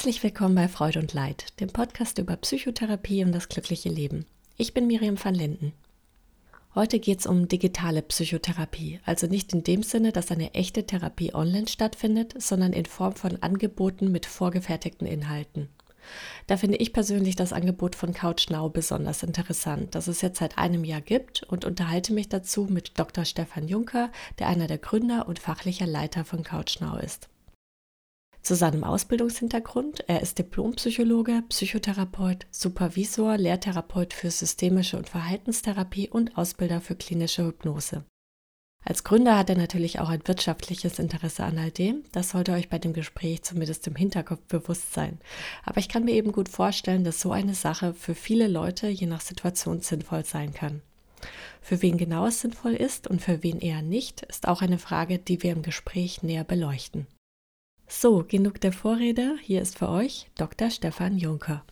Herzlich willkommen bei Freude und Leid, dem Podcast über Psychotherapie und das glückliche Leben. Ich bin Miriam van Linden. Heute geht es um digitale Psychotherapie, also nicht in dem Sinne, dass eine echte Therapie online stattfindet, sondern in Form von Angeboten mit vorgefertigten Inhalten. Da finde ich persönlich das Angebot von CouchNow besonders interessant, das es jetzt seit einem Jahr gibt und unterhalte mich dazu mit Dr. Stefan Juncker, der einer der Gründer und fachlicher Leiter von CouchNow ist. Zu seinem Ausbildungshintergrund, er ist Diplompsychologe, Psychotherapeut, Supervisor, Lehrtherapeut für systemische und Verhaltenstherapie und Ausbilder für klinische Hypnose. Als Gründer hat er natürlich auch ein wirtschaftliches Interesse an all dem. Das sollte euch bei dem Gespräch zumindest im Hinterkopf bewusst sein. Aber ich kann mir eben gut vorstellen, dass so eine Sache für viele Leute je nach Situation sinnvoll sein kann. Für wen genau es sinnvoll ist und für wen eher nicht, ist auch eine Frage, die wir im Gespräch näher beleuchten. So, genug der Vorrede. Hier ist für euch Dr. Stefan Juncker.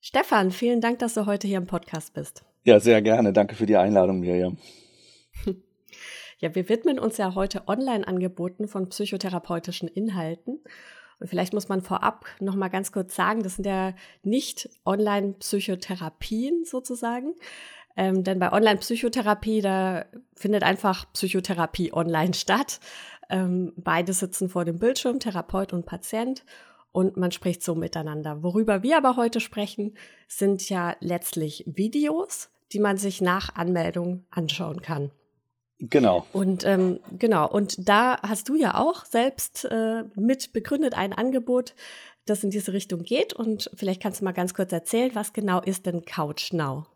Stefan, vielen Dank, dass du heute hier im Podcast bist. Ja, sehr gerne. Danke für die Einladung, Miriam. Ja, wir widmen uns ja heute Online-Angeboten von psychotherapeutischen Inhalten. Und vielleicht muss man vorab noch mal ganz kurz sagen, das sind ja nicht Online-Psychotherapien sozusagen, ähm, denn bei Online-Psychotherapie, da findet einfach Psychotherapie online statt. Ähm, beide sitzen vor dem Bildschirm, Therapeut und Patient, und man spricht so miteinander. Worüber wir aber heute sprechen, sind ja letztlich Videos, die man sich nach Anmeldung anschauen kann. Genau. Und ähm, genau, und da hast du ja auch selbst äh, mit begründet ein Angebot, das in diese Richtung geht. Und vielleicht kannst du mal ganz kurz erzählen, was genau ist denn Couch Now?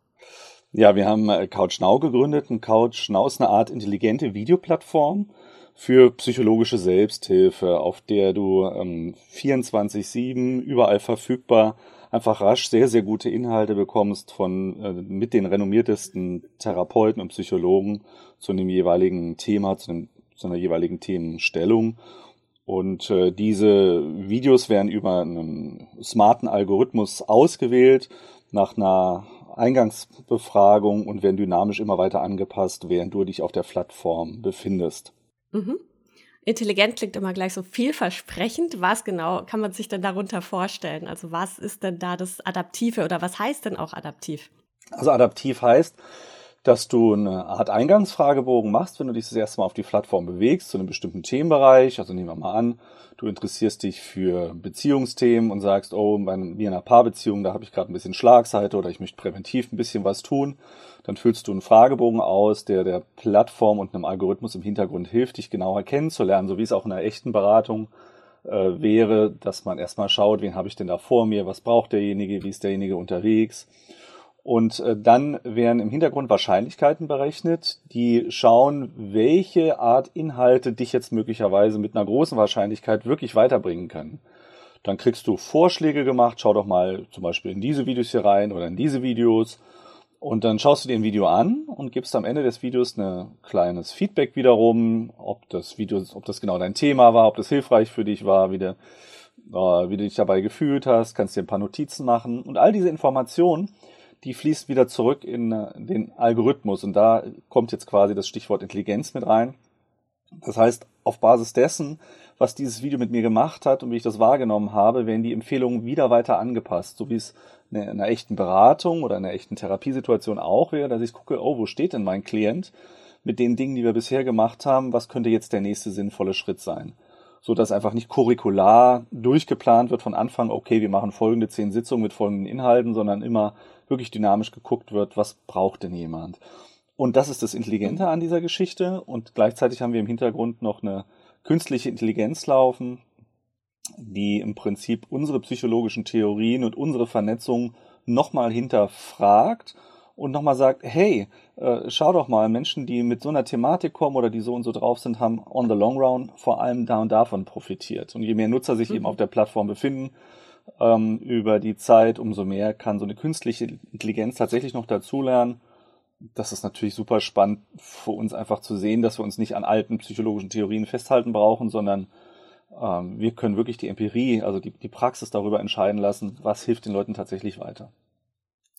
Ja, wir haben äh, CouchNow gegründet. Und CouchNow ist eine Art intelligente Videoplattform für psychologische Selbsthilfe, auf der du ähm, 24-7 überall verfügbar einfach rasch sehr, sehr gute Inhalte bekommst von äh, mit den renommiertesten Therapeuten und Psychologen zu einem jeweiligen Thema, zu, einem, zu einer jeweiligen Themenstellung. Und äh, diese Videos werden über einen smarten Algorithmus ausgewählt, nach einer Eingangsbefragung und werden dynamisch immer weiter angepasst, während du dich auf der Plattform befindest. Mhm. Intelligent klingt immer gleich so vielversprechend. Was genau kann man sich denn darunter vorstellen? Also was ist denn da das Adaptive oder was heißt denn auch adaptiv? Also adaptiv heißt, dass du eine Art Eingangsfragebogen machst, wenn du dich das erste Mal auf die Plattform bewegst, zu einem bestimmten Themenbereich. Also nehmen wir mal an, du interessierst dich für Beziehungsthemen und sagst, oh, bei mir in einer Paarbeziehung, da habe ich gerade ein bisschen Schlagseite oder ich möchte präventiv ein bisschen was tun. Dann füllst du einen Fragebogen aus, der der Plattform und einem Algorithmus im Hintergrund hilft, dich genauer kennenzulernen, so wie es auch in einer echten Beratung äh, wäre, dass man erstmal schaut, wen habe ich denn da vor mir, was braucht derjenige, wie ist derjenige unterwegs und äh, dann werden im Hintergrund Wahrscheinlichkeiten berechnet, die schauen, welche Art Inhalte dich jetzt möglicherweise mit einer großen Wahrscheinlichkeit wirklich weiterbringen können. Dann kriegst du Vorschläge gemacht, schau doch mal zum Beispiel in diese Videos hier rein oder in diese Videos. Und dann schaust du dir ein Video an und gibst am Ende des Videos ein kleines Feedback wiederum, ob das Video, ob das genau dein Thema war, ob das hilfreich für dich war, wie du, äh, wie du dich dabei gefühlt hast, kannst dir ein paar Notizen machen. Und all diese Informationen die fließt wieder zurück in äh, den Algorithmus. Und da kommt jetzt quasi das Stichwort Intelligenz mit rein. Das heißt, auf Basis dessen, was dieses Video mit mir gemacht hat und wie ich das wahrgenommen habe, werden die Empfehlungen wieder weiter angepasst, so wie es in einer echten Beratung oder in einer echten Therapiesituation auch wäre, dass ich gucke, oh, wo steht denn mein Klient mit den Dingen, die wir bisher gemacht haben, was könnte jetzt der nächste sinnvolle Schritt sein? So dass einfach nicht curricular durchgeplant wird von Anfang, okay, wir machen folgende zehn Sitzungen mit folgenden Inhalten, sondern immer wirklich dynamisch geguckt wird, was braucht denn jemand. Und das ist das Intelligente an dieser Geschichte. Und gleichzeitig haben wir im Hintergrund noch eine künstliche Intelligenz laufen, die im Prinzip unsere psychologischen Theorien und unsere Vernetzung nochmal hinterfragt und nochmal sagt, hey, äh, schau doch mal, Menschen, die mit so einer Thematik kommen oder die so und so drauf sind, haben on the long run vor allem da und davon profitiert. Und je mehr Nutzer sich mhm. eben auf der Plattform befinden, ähm, über die Zeit, umso mehr kann so eine künstliche Intelligenz tatsächlich noch dazulernen. Das ist natürlich super spannend für uns einfach zu sehen, dass wir uns nicht an alten psychologischen Theorien festhalten brauchen, sondern ähm, wir können wirklich die Empirie, also die, die Praxis darüber entscheiden lassen, was hilft den Leuten tatsächlich weiter.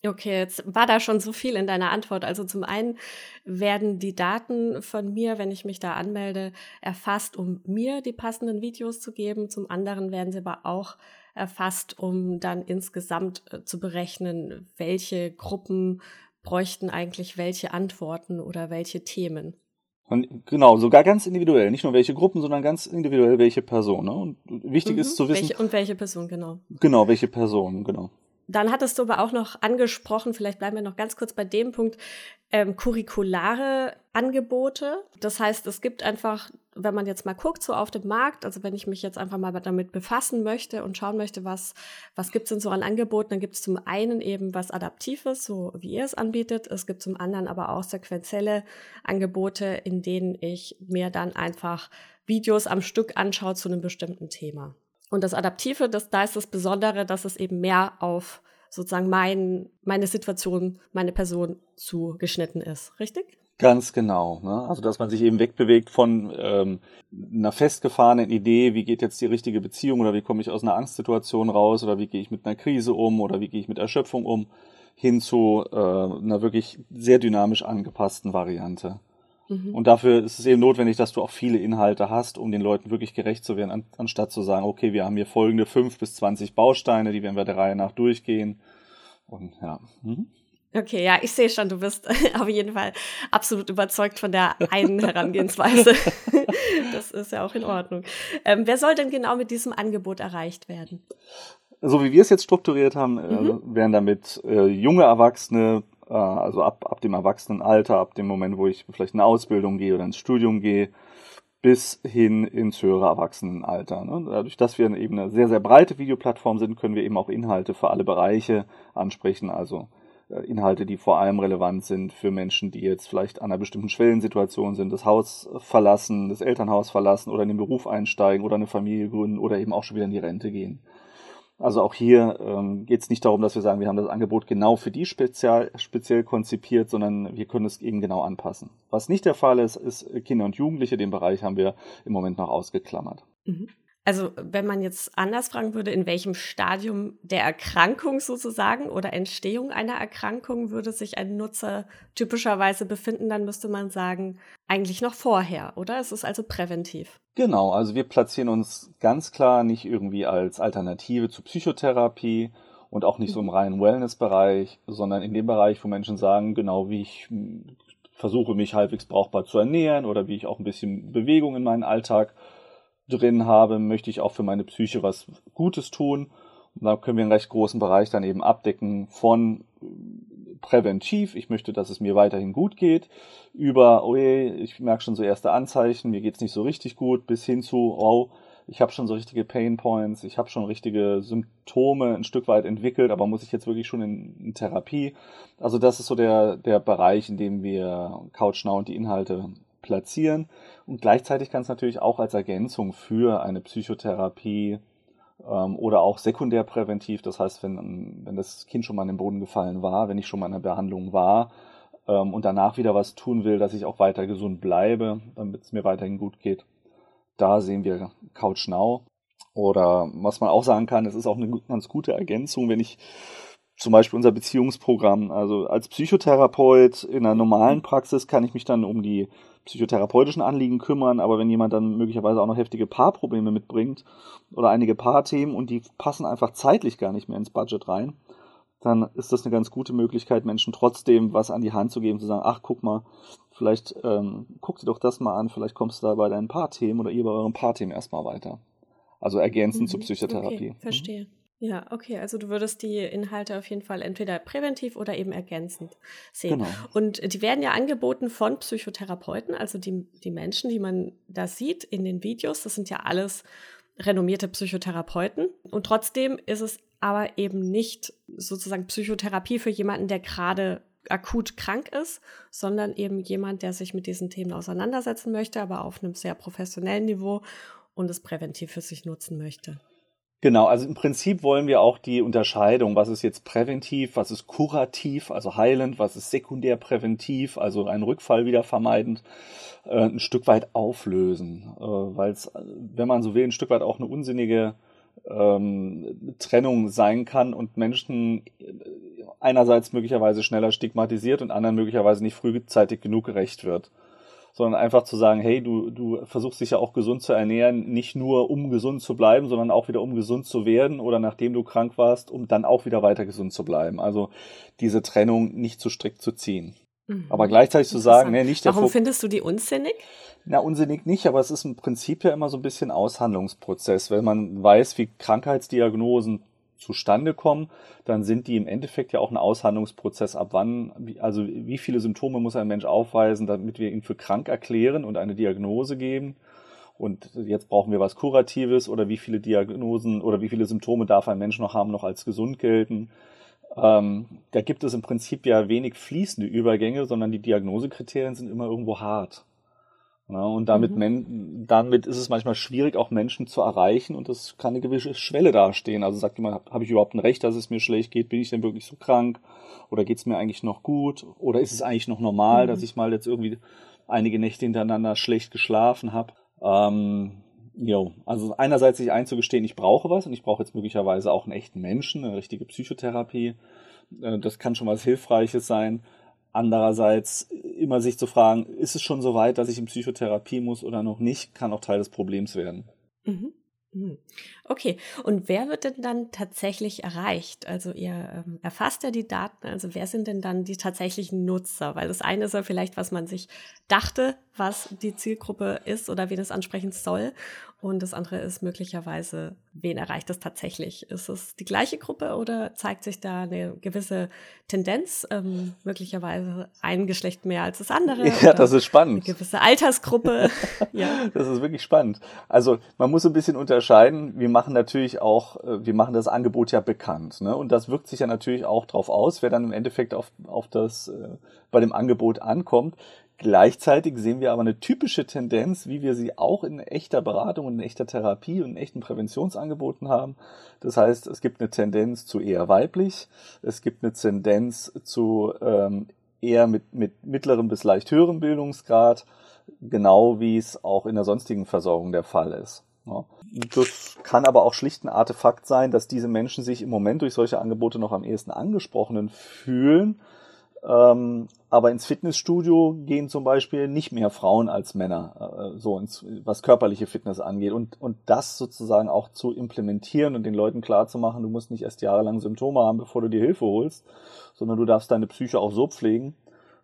Okay, jetzt war da schon so viel in deiner Antwort. Also zum einen werden die Daten von mir, wenn ich mich da anmelde, erfasst, um mir die passenden Videos zu geben. Zum anderen werden sie aber auch erfasst, um dann insgesamt äh, zu berechnen, welche Gruppen bräuchten eigentlich welche Antworten oder welche Themen. Und genau, sogar ganz individuell. Nicht nur welche Gruppen, sondern ganz individuell welche Personen. Ne? Und wichtig mhm. ist zu wissen. Welche, und welche Person, genau. Genau, welche Person, genau. Dann hattest du aber auch noch angesprochen, vielleicht bleiben wir noch ganz kurz bei dem Punkt, ähm, curriculare Angebote. Das heißt, es gibt einfach, wenn man jetzt mal guckt, so auf dem Markt, also wenn ich mich jetzt einfach mal damit befassen möchte und schauen möchte, was, was gibt es denn so an Angeboten, dann gibt es zum einen eben was Adaptives, so wie ihr es anbietet. Es gibt zum anderen aber auch sequenzielle Angebote, in denen ich mir dann einfach Videos am Stück anschaue zu einem bestimmten Thema. Und das Adaptive, das, da ist das Besondere, dass es eben mehr auf sozusagen mein, meine Situation, meine Person zugeschnitten ist. Richtig? Ganz genau. Ne? Also dass man sich eben wegbewegt von ähm, einer festgefahrenen Idee, wie geht jetzt die richtige Beziehung oder wie komme ich aus einer Angstsituation raus oder wie gehe ich mit einer Krise um oder wie gehe ich mit Erschöpfung um, hin zu äh, einer wirklich sehr dynamisch angepassten Variante. Mhm. Und dafür ist es eben notwendig, dass du auch viele Inhalte hast, um den Leuten wirklich gerecht zu werden, an, anstatt zu sagen, okay, wir haben hier folgende fünf bis zwanzig Bausteine, die werden wir der Reihe nach durchgehen. Und ja. Mhm. Okay, ja, ich sehe schon, du bist auf jeden Fall absolut überzeugt von der einen Herangehensweise. das ist ja auch in Ordnung. Ähm, wer soll denn genau mit diesem Angebot erreicht werden? So wie wir es jetzt strukturiert haben, äh, mhm. äh, werden damit äh, junge Erwachsene also ab, ab dem Erwachsenenalter, ab dem Moment, wo ich vielleicht in eine Ausbildung gehe oder ins Studium gehe, bis hin ins höhere Erwachsenenalter. Ne? Dadurch, dass wir eben eine sehr, sehr breite Videoplattform sind, können wir eben auch Inhalte für alle Bereiche ansprechen. Also äh, Inhalte, die vor allem relevant sind für Menschen, die jetzt vielleicht an einer bestimmten Schwellensituation sind, das Haus verlassen, das Elternhaus verlassen oder in den Beruf einsteigen oder eine Familie gründen oder eben auch schon wieder in die Rente gehen. Also auch hier ähm, geht es nicht darum, dass wir sagen, wir haben das Angebot genau für die spezial, speziell konzipiert, sondern wir können es eben genau anpassen. Was nicht der Fall ist, ist Kinder und Jugendliche. Den Bereich haben wir im Moment noch ausgeklammert. Mhm. Also wenn man jetzt anders fragen würde, in welchem Stadium der Erkrankung sozusagen oder Entstehung einer Erkrankung würde sich ein Nutzer typischerweise befinden, dann müsste man sagen, eigentlich noch vorher, oder? Es ist also präventiv. Genau, also wir platzieren uns ganz klar nicht irgendwie als Alternative zu Psychotherapie und auch nicht so im mhm. reinen Wellness-Bereich, sondern in dem Bereich, wo Menschen sagen, genau wie ich versuche, mich halbwegs brauchbar zu ernähren oder wie ich auch ein bisschen Bewegung in meinen Alltag drin habe, möchte ich auch für meine Psyche was Gutes tun. Und da können wir einen recht großen Bereich dann eben abdecken von präventiv, ich möchte, dass es mir weiterhin gut geht, über, oh je, ich merke schon so erste Anzeichen, mir geht's nicht so richtig gut, bis hin zu, oh, ich habe schon so richtige Pain Points, ich habe schon richtige Symptome ein Stück weit entwickelt, aber muss ich jetzt wirklich schon in, in Therapie? Also das ist so der, der Bereich, in dem wir CouchNow und die Inhalte platzieren. Und gleichzeitig kann es natürlich auch als Ergänzung für eine Psychotherapie ähm, oder auch sekundärpräventiv, das heißt, wenn, wenn das Kind schon mal in den Boden gefallen war, wenn ich schon mal in der Behandlung war ähm, und danach wieder was tun will, dass ich auch weiter gesund bleibe, damit es mir weiterhin gut geht. Da sehen wir Couch Now. Oder was man auch sagen kann, es ist auch eine ganz gute Ergänzung, wenn ich zum Beispiel unser Beziehungsprogramm. Also als Psychotherapeut in einer normalen Praxis kann ich mich dann um die psychotherapeutischen Anliegen kümmern, aber wenn jemand dann möglicherweise auch noch heftige Paarprobleme mitbringt oder einige Paarthemen und die passen einfach zeitlich gar nicht mehr ins Budget rein, dann ist das eine ganz gute Möglichkeit, Menschen trotzdem was an die Hand zu geben, zu sagen, ach guck mal, vielleicht ähm, guck dir doch das mal an, vielleicht kommst du da bei deinen Paarthemen oder ihr bei eurem Paarthemen erstmal weiter. Also ergänzend mhm. zur Psychotherapie. Okay, verstehe. Mhm. Ja, okay, also du würdest die Inhalte auf jeden Fall entweder präventiv oder eben ergänzend sehen. Genau. Und die werden ja angeboten von Psychotherapeuten, also die, die Menschen, die man da sieht in den Videos, das sind ja alles renommierte Psychotherapeuten. Und trotzdem ist es aber eben nicht sozusagen Psychotherapie für jemanden, der gerade akut krank ist, sondern eben jemand, der sich mit diesen Themen auseinandersetzen möchte, aber auf einem sehr professionellen Niveau und es präventiv für sich nutzen möchte. Genau, also im Prinzip wollen wir auch die Unterscheidung, was ist jetzt präventiv, was ist kurativ, also heilend, was ist sekundärpräventiv, also ein Rückfall wieder vermeidend, äh, ein Stück weit auflösen, äh, weil es, wenn man so will, ein Stück weit auch eine unsinnige ähm, Trennung sein kann und Menschen einerseits möglicherweise schneller stigmatisiert und anderen möglicherweise nicht frühzeitig genug gerecht wird. Sondern einfach zu sagen, hey, du, du versuchst dich ja auch gesund zu ernähren, nicht nur um gesund zu bleiben, sondern auch wieder um gesund zu werden oder nachdem du krank warst, um dann auch wieder weiter gesund zu bleiben. Also diese Trennung nicht zu strikt zu ziehen. Mhm. Aber gleichzeitig zu sagen, nee, nicht der Warum findest du die unsinnig? Na, unsinnig nicht, aber es ist im Prinzip ja immer so ein bisschen Aushandlungsprozess. Wenn man weiß, wie Krankheitsdiagnosen zustande kommen, dann sind die im Endeffekt ja auch ein Aushandlungsprozess. Ab wann, also wie viele Symptome muss ein Mensch aufweisen, damit wir ihn für krank erklären und eine Diagnose geben? Und jetzt brauchen wir was Kuratives oder wie viele Diagnosen oder wie viele Symptome darf ein Mensch noch haben, noch als gesund gelten? Ähm, da gibt es im Prinzip ja wenig fließende Übergänge, sondern die Diagnosekriterien sind immer irgendwo hart. Ja, und damit, mhm. damit ist es manchmal schwierig, auch Menschen zu erreichen und das kann eine gewisse Schwelle dastehen. Also sagt jemand, habe hab ich überhaupt ein Recht, dass es mir schlecht geht? Bin ich denn wirklich so krank? Oder geht es mir eigentlich noch gut? Oder ist es eigentlich noch normal, mhm. dass ich mal jetzt irgendwie einige Nächte hintereinander schlecht geschlafen habe? Ähm, jo, also einerseits sich einzugestehen, ich brauche was und ich brauche jetzt möglicherweise auch einen echten Menschen, eine richtige Psychotherapie. Äh, das kann schon was Hilfreiches sein. Andererseits immer sich zu fragen, ist es schon so weit, dass ich in Psychotherapie muss oder noch nicht, kann auch Teil des Problems werden. Mhm. Okay, und wer wird denn dann tatsächlich erreicht? Also ihr ähm, erfasst ja die Daten, also wer sind denn dann die tatsächlichen Nutzer? Weil das eine ist ja vielleicht, was man sich dachte, was die Zielgruppe ist oder wen es ansprechen soll. Und das andere ist möglicherweise, wen erreicht es tatsächlich? Ist es die gleiche Gruppe oder zeigt sich da eine gewisse Tendenz, ähm, möglicherweise ein Geschlecht mehr als das andere? Ja, das ist spannend. Eine gewisse Altersgruppe. ja. Das ist wirklich spannend. Also man muss ein bisschen unterscheiden. Wir machen natürlich auch, äh, wir machen das Angebot ja bekannt. Ne? Und das wirkt sich ja natürlich auch drauf aus, wer dann im Endeffekt auf, auf das äh, bei dem Angebot ankommt. Gleichzeitig sehen wir aber eine typische Tendenz, wie wir sie auch in echter Beratung und in echter Therapie und in echten Präventionsangeboten haben. Das heißt, es gibt eine Tendenz zu eher weiblich, es gibt eine Tendenz zu ähm, eher mit, mit mittlerem bis leicht höherem Bildungsgrad, genau wie es auch in der sonstigen Versorgung der Fall ist. Das kann aber auch schlicht ein Artefakt sein, dass diese Menschen sich im Moment durch solche Angebote noch am ehesten angesprochenen fühlen ähm, aber ins Fitnessstudio gehen zum Beispiel nicht mehr Frauen als Männer, äh, so ins, was körperliche Fitness angeht. Und, und das sozusagen auch zu implementieren und den Leuten klarzumachen, du musst nicht erst jahrelang Symptome haben, bevor du dir Hilfe holst, sondern du darfst deine Psyche auch so pflegen.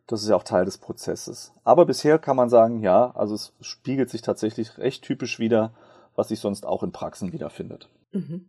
Das ist ja auch Teil des Prozesses. Aber bisher kann man sagen, ja, also es spiegelt sich tatsächlich recht typisch wieder, was sich sonst auch in Praxen wiederfindet. Mhm.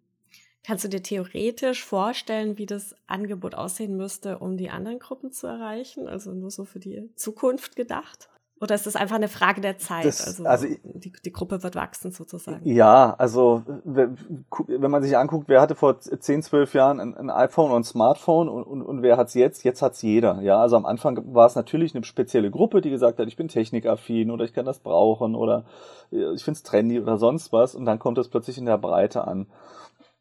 Kannst du dir theoretisch vorstellen, wie das Angebot aussehen müsste, um die anderen Gruppen zu erreichen? Also nur so für die Zukunft gedacht? Oder ist das einfach eine Frage der Zeit? Das, also, also die, die, Gruppe wird wachsen sozusagen. Ja, also wenn man sich anguckt, wer hatte vor 10, 12 Jahren ein, ein iPhone und ein Smartphone und, und, und wer hat's jetzt? Jetzt hat's jeder. Ja, also am Anfang war es natürlich eine spezielle Gruppe, die gesagt hat, ich bin technikaffin oder ich kann das brauchen oder äh, ich find's trendy oder sonst was und dann kommt es plötzlich in der Breite an.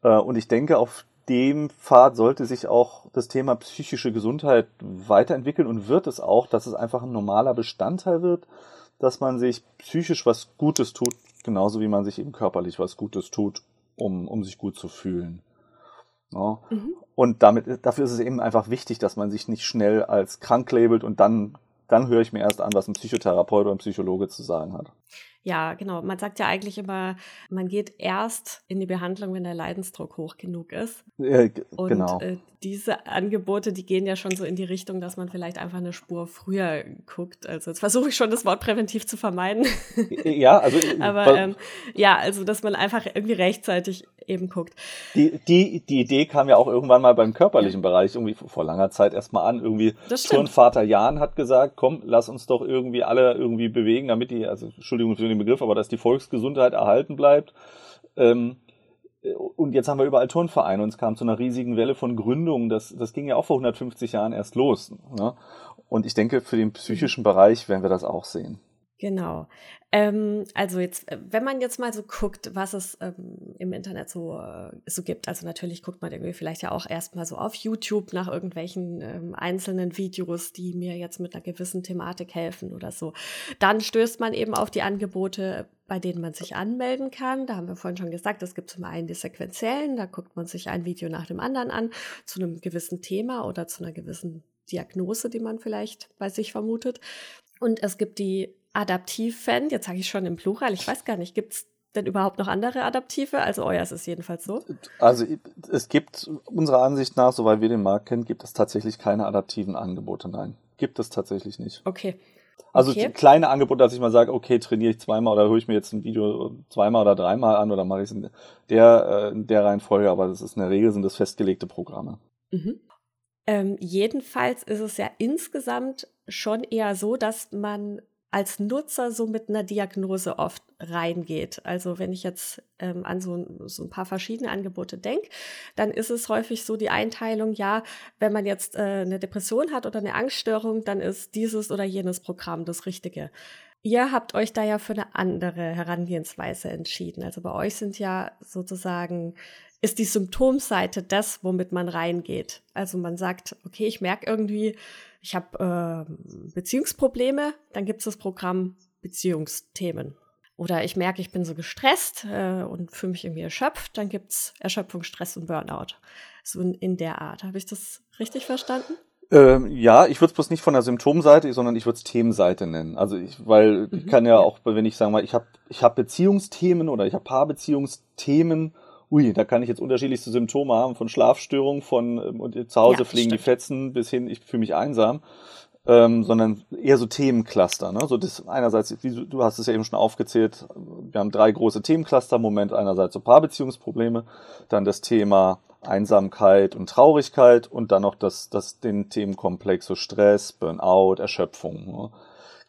Äh, und ich denke, auf dem Pfad sollte sich auch das Thema psychische Gesundheit weiterentwickeln und wird es auch, dass es einfach ein normaler Bestandteil wird, dass man sich psychisch was Gutes tut, genauso wie man sich eben körperlich was Gutes tut, um, um sich gut zu fühlen. Ja. Mhm. Und damit, dafür ist es eben einfach wichtig, dass man sich nicht schnell als krank labelt und dann, dann höre ich mir erst an, was ein Psychotherapeut oder ein Psychologe zu sagen hat. Ja, genau. Man sagt ja eigentlich immer, man geht erst in die Behandlung, wenn der Leidensdruck hoch genug ist. Ja, Und genau. äh, diese Angebote, die gehen ja schon so in die Richtung, dass man vielleicht einfach eine Spur früher guckt. Also jetzt versuche ich schon das Wort präventiv zu vermeiden. Ja, also aber ähm, ja, also dass man einfach irgendwie rechtzeitig eben guckt. Die, die, die Idee kam ja auch irgendwann mal beim körperlichen ja. Bereich irgendwie vor langer Zeit erstmal an. Irgendwie Turnvater Jan hat gesagt, komm, lass uns doch irgendwie alle irgendwie bewegen, damit die, also Entschuldigung für den Begriff, aber dass die Volksgesundheit erhalten bleibt. Ähm, und jetzt haben wir überall Turnvereine und es kam zu einer riesigen Welle von Gründungen. Das, das ging ja auch vor 150 Jahren erst los. Ne? Und ich denke, für den psychischen Bereich werden wir das auch sehen. Genau. Ähm, also jetzt, äh, wenn man jetzt mal so guckt, was es ähm, im Internet so, äh, so gibt, also natürlich guckt man irgendwie vielleicht ja auch erstmal so auf YouTube nach irgendwelchen ähm, einzelnen Videos, die mir jetzt mit einer gewissen Thematik helfen oder so. Dann stößt man eben auf die Angebote, bei denen man sich anmelden kann. Da haben wir vorhin schon gesagt, es gibt zum einen die sequenziellen, da guckt man sich ein Video nach dem anderen an zu einem gewissen Thema oder zu einer gewissen Diagnose, die man vielleicht bei sich vermutet. Und es gibt die Adaptiv-Fan, jetzt sage ich schon im Plural, ich weiß gar nicht, gibt es denn überhaupt noch andere Adaptive? Also euer ist es jedenfalls so. Also es gibt unserer Ansicht nach, soweit wir den Markt kennen, gibt es tatsächlich keine adaptiven Angebote. Nein, gibt es tatsächlich nicht. Okay. Also okay. kleine Angebote, dass ich mal sage, okay, trainiere ich zweimal oder höre ich mir jetzt ein Video zweimal oder dreimal an oder mache ich es in der, äh, in der Reihenfolge, aber das ist in der Regel sind das festgelegte Programme. Mhm. Ähm, jedenfalls ist es ja insgesamt schon eher so, dass man als Nutzer so mit einer Diagnose oft reingeht. Also wenn ich jetzt ähm, an so, so, ein paar verschiedene Angebote denke, dann ist es häufig so die Einteilung, ja, wenn man jetzt äh, eine Depression hat oder eine Angststörung, dann ist dieses oder jenes Programm das Richtige. Ihr habt euch da ja für eine andere Herangehensweise entschieden. Also bei euch sind ja sozusagen ist die Symptomseite das, womit man reingeht. Also man sagt, okay, ich merke irgendwie, ich habe äh, Beziehungsprobleme, dann gibt es das Programm Beziehungsthemen. Oder ich merke, ich bin so gestresst äh, und fühle mich irgendwie erschöpft, dann gibt es Erschöpfung, Stress und Burnout. So in, in der Art. Habe ich das richtig verstanden? Ähm, ja, ich würde es bloß nicht von der Symptomseite, sondern ich würde es Themenseite nennen. Also ich, weil mhm. ich kann ja auch, wenn ich sage mal, ich habe ich hab Beziehungsthemen oder ich habe Paarbeziehungsthemen ui, da kann ich jetzt unterschiedlichste Symptome haben, von Schlafstörungen, von ähm, und zu Hause ja, fliegen stimmt. die Fetzen bis hin, ich fühle mich einsam. Ähm, sondern eher so Themencluster. Ne? So das einerseits, wie du, du hast es ja eben schon aufgezählt, wir haben drei große Themencluster im Moment. Einerseits so Paarbeziehungsprobleme, dann das Thema Einsamkeit und Traurigkeit und dann noch das, das den Themenkomplex so Stress, Burnout, Erschöpfung. Ne?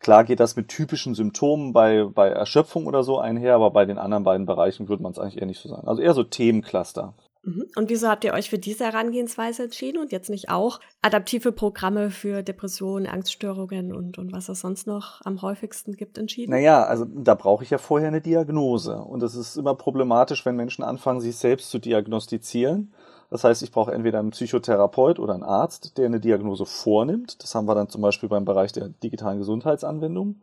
Klar geht das mit typischen Symptomen bei, bei Erschöpfung oder so einher, aber bei den anderen beiden Bereichen würde man es eigentlich eher nicht so sagen. Also eher so Themencluster. Mhm. Und wieso habt ihr euch für diese Herangehensweise entschieden und jetzt nicht auch adaptive Programme für Depressionen, Angststörungen und, und was es sonst noch am häufigsten gibt entschieden? Naja, also da brauche ich ja vorher eine Diagnose. Und es ist immer problematisch, wenn Menschen anfangen, sich selbst zu diagnostizieren. Das heißt, ich brauche entweder einen Psychotherapeut oder einen Arzt, der eine Diagnose vornimmt. Das haben wir dann zum Beispiel beim Bereich der digitalen Gesundheitsanwendung.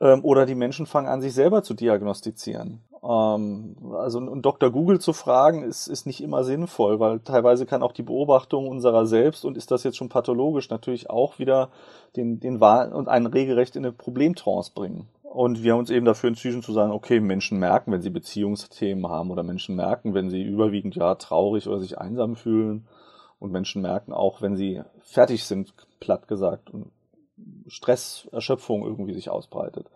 Ähm, oder die Menschen fangen an, sich selber zu diagnostizieren. Ähm, also und Dr. Google zu fragen, ist, ist nicht immer sinnvoll, weil teilweise kann auch die Beobachtung unserer selbst und ist das jetzt schon pathologisch natürlich auch wieder den, den Wahl und einen regelrecht in eine Problemtrance bringen. Und wir haben uns eben dafür entschieden zu sagen, okay, Menschen merken, wenn sie Beziehungsthemen haben oder Menschen merken, wenn sie überwiegend ja traurig oder sich einsam fühlen. Und Menschen merken auch, wenn sie fertig sind, platt gesagt, und Stress, Erschöpfung irgendwie sich ausbreitet.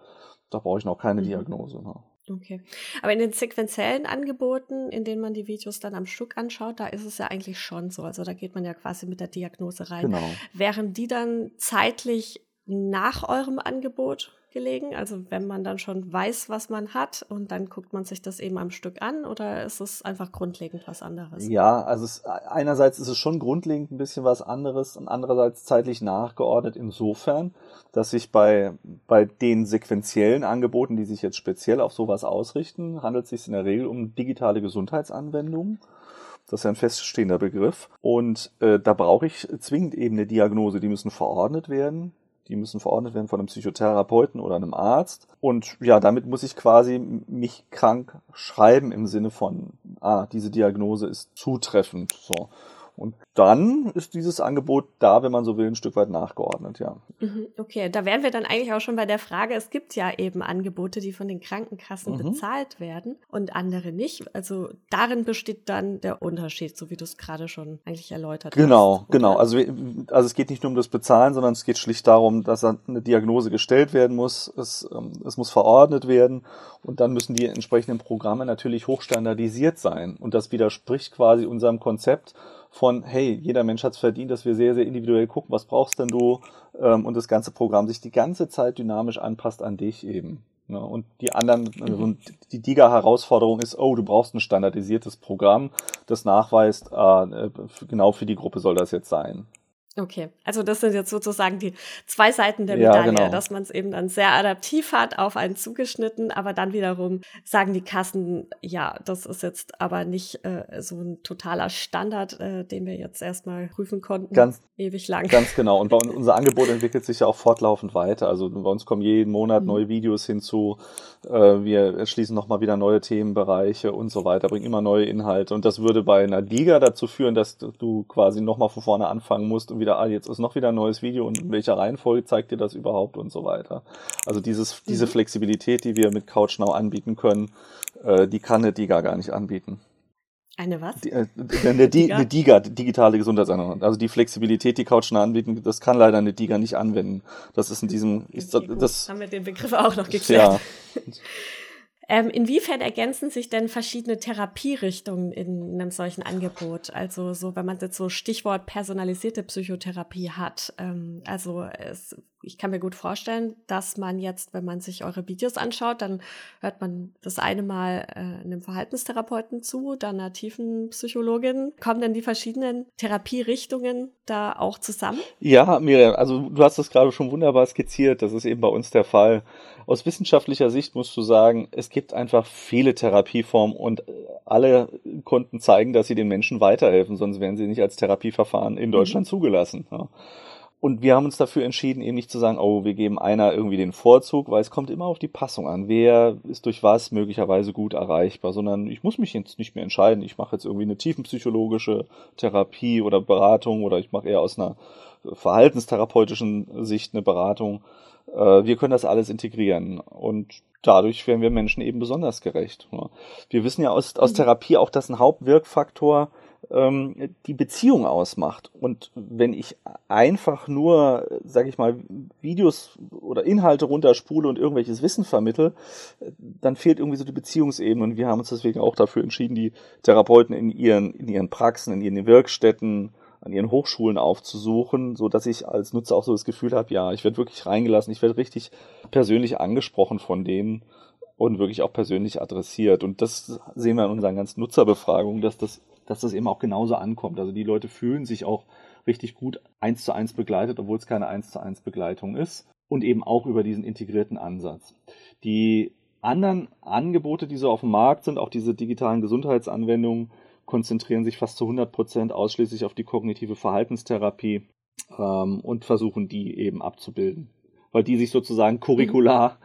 Da brauche ich noch keine mhm. Diagnose. Ne? Okay. Aber in den sequenziellen Angeboten, in denen man die Videos dann am Stück anschaut, da ist es ja eigentlich schon so. Also da geht man ja quasi mit der Diagnose rein. Genau. Wären die dann zeitlich nach eurem Angebot gelegen? Also wenn man dann schon weiß, was man hat und dann guckt man sich das eben am Stück an oder ist es einfach grundlegend was anderes? Ja, also es, einerseits ist es schon grundlegend ein bisschen was anderes und andererseits zeitlich nachgeordnet insofern, dass sich bei, bei den sequenziellen Angeboten, die sich jetzt speziell auf sowas ausrichten, handelt es sich in der Regel um digitale Gesundheitsanwendungen. Das ist ja ein feststehender Begriff. Und äh, da brauche ich zwingend eben eine Diagnose. Die müssen verordnet werden. Die müssen verordnet werden von einem Psychotherapeuten oder einem Arzt. Und ja, damit muss ich quasi mich krank schreiben im Sinne von, ah, diese Diagnose ist zutreffend. So. Und dann ist dieses Angebot da, wenn man so will, ein Stück weit nachgeordnet, ja. Mhm, okay, da wären wir dann eigentlich auch schon bei der Frage, es gibt ja eben Angebote, die von den Krankenkassen mhm. bezahlt werden und andere nicht. Also darin besteht dann der Unterschied, so wie du es gerade schon eigentlich erläutert genau, hast. Genau, genau. Also, also es geht nicht nur um das Bezahlen, sondern es geht schlicht darum, dass eine Diagnose gestellt werden muss, es, ähm, es muss verordnet werden und dann müssen die entsprechenden Programme natürlich hochstandardisiert sein. Und das widerspricht quasi unserem Konzept von, hey, jeder Mensch hat es verdient, dass wir sehr, sehr individuell gucken, was brauchst denn du ähm, und das ganze Programm sich die ganze Zeit dynamisch anpasst an dich eben. Ne? Und die anderen, also mhm. die DIGA-Herausforderung ist, oh, du brauchst ein standardisiertes Programm, das nachweist, äh, genau für die Gruppe soll das jetzt sein. Okay, also das sind jetzt sozusagen die zwei Seiten der Medaille, ja, genau. dass man es eben dann sehr adaptiv hat, auf einen zugeschnitten, aber dann wiederum sagen die Kassen, ja, das ist jetzt aber nicht äh, so ein totaler Standard, äh, den wir jetzt erstmal prüfen konnten, ganz, ewig lang. Ganz genau. Und bei uns, unser Angebot entwickelt sich ja auch fortlaufend weiter. Also bei uns kommen jeden Monat mhm. neue Videos hinzu, äh, wir erschließen nochmal wieder neue Themenbereiche und so weiter, bringen immer neue Inhalte. Und das würde bei einer Liga dazu führen, dass du quasi nochmal von vorne anfangen musst und wieder, ah, jetzt ist noch wieder ein neues Video und in welcher Reihenfolge zeigt dir das überhaupt und so weiter. Also dieses, diese mhm. Flexibilität, die wir mit CouchNow anbieten können, äh, die kann eine DIGA gar nicht anbieten. Eine was? Die, äh, eine, Diga? eine DIGA, digitale Gesundheitsanwendung. Also die Flexibilität, die CouchNow anbieten, das kann leider eine DIGA nicht anwenden. Das ist in diesem, ich, das, haben wir den Begriff auch noch geklärt. Ja. Ähm, inwiefern ergänzen sich denn verschiedene Therapierichtungen in einem solchen Angebot? Also so, wenn man jetzt so Stichwort personalisierte Psychotherapie hat. Ähm, also es ich kann mir gut vorstellen, dass man jetzt, wenn man sich eure Videos anschaut, dann hört man das eine Mal äh, einem Verhaltenstherapeuten zu, dann einer tiefen Psychologin. Kommen denn die verschiedenen Therapierichtungen da auch zusammen? Ja, Miriam, also du hast das gerade schon wunderbar skizziert. Das ist eben bei uns der Fall. Aus wissenschaftlicher Sicht musst du sagen, es gibt einfach viele Therapieformen und alle konnten zeigen, dass sie den Menschen weiterhelfen, sonst wären sie nicht als Therapieverfahren in Deutschland mhm. zugelassen. Ja. Und wir haben uns dafür entschieden, eben nicht zu sagen, oh, wir geben einer irgendwie den Vorzug, weil es kommt immer auf die Passung an. Wer ist durch was möglicherweise gut erreichbar, sondern ich muss mich jetzt nicht mehr entscheiden. Ich mache jetzt irgendwie eine tiefenpsychologische Therapie oder Beratung oder ich mache eher aus einer verhaltenstherapeutischen Sicht eine Beratung. Äh, wir können das alles integrieren und dadurch werden wir Menschen eben besonders gerecht. Wir wissen ja aus, aus mhm. Therapie auch, dass ein Hauptwirkfaktor ähm, die Beziehung ausmacht. Und wenn ich einfach nur, sage ich mal, Videos oder Inhalte runterspule und irgendwelches Wissen vermittel, dann fehlt irgendwie so die Beziehungsebene. Und wir haben uns deswegen auch dafür entschieden, die Therapeuten in ihren, in ihren Praxen, in ihren Werkstätten, an ihren Hochschulen aufzusuchen, so dass ich als Nutzer auch so das Gefühl habe, ja, ich werde wirklich reingelassen, ich werde richtig persönlich angesprochen von denen und wirklich auch persönlich adressiert. Und das sehen wir in unseren ganzen Nutzerbefragungen, dass das dass das eben auch genauso ankommt. Also die Leute fühlen sich auch richtig gut eins zu eins begleitet, obwohl es keine eins zu eins Begleitung ist und eben auch über diesen integrierten Ansatz. Die anderen Angebote, die so auf dem Markt sind, auch diese digitalen Gesundheitsanwendungen, konzentrieren sich fast zu 100 Prozent ausschließlich auf die kognitive Verhaltenstherapie ähm, und versuchen die eben abzubilden, weil die sich sozusagen curricular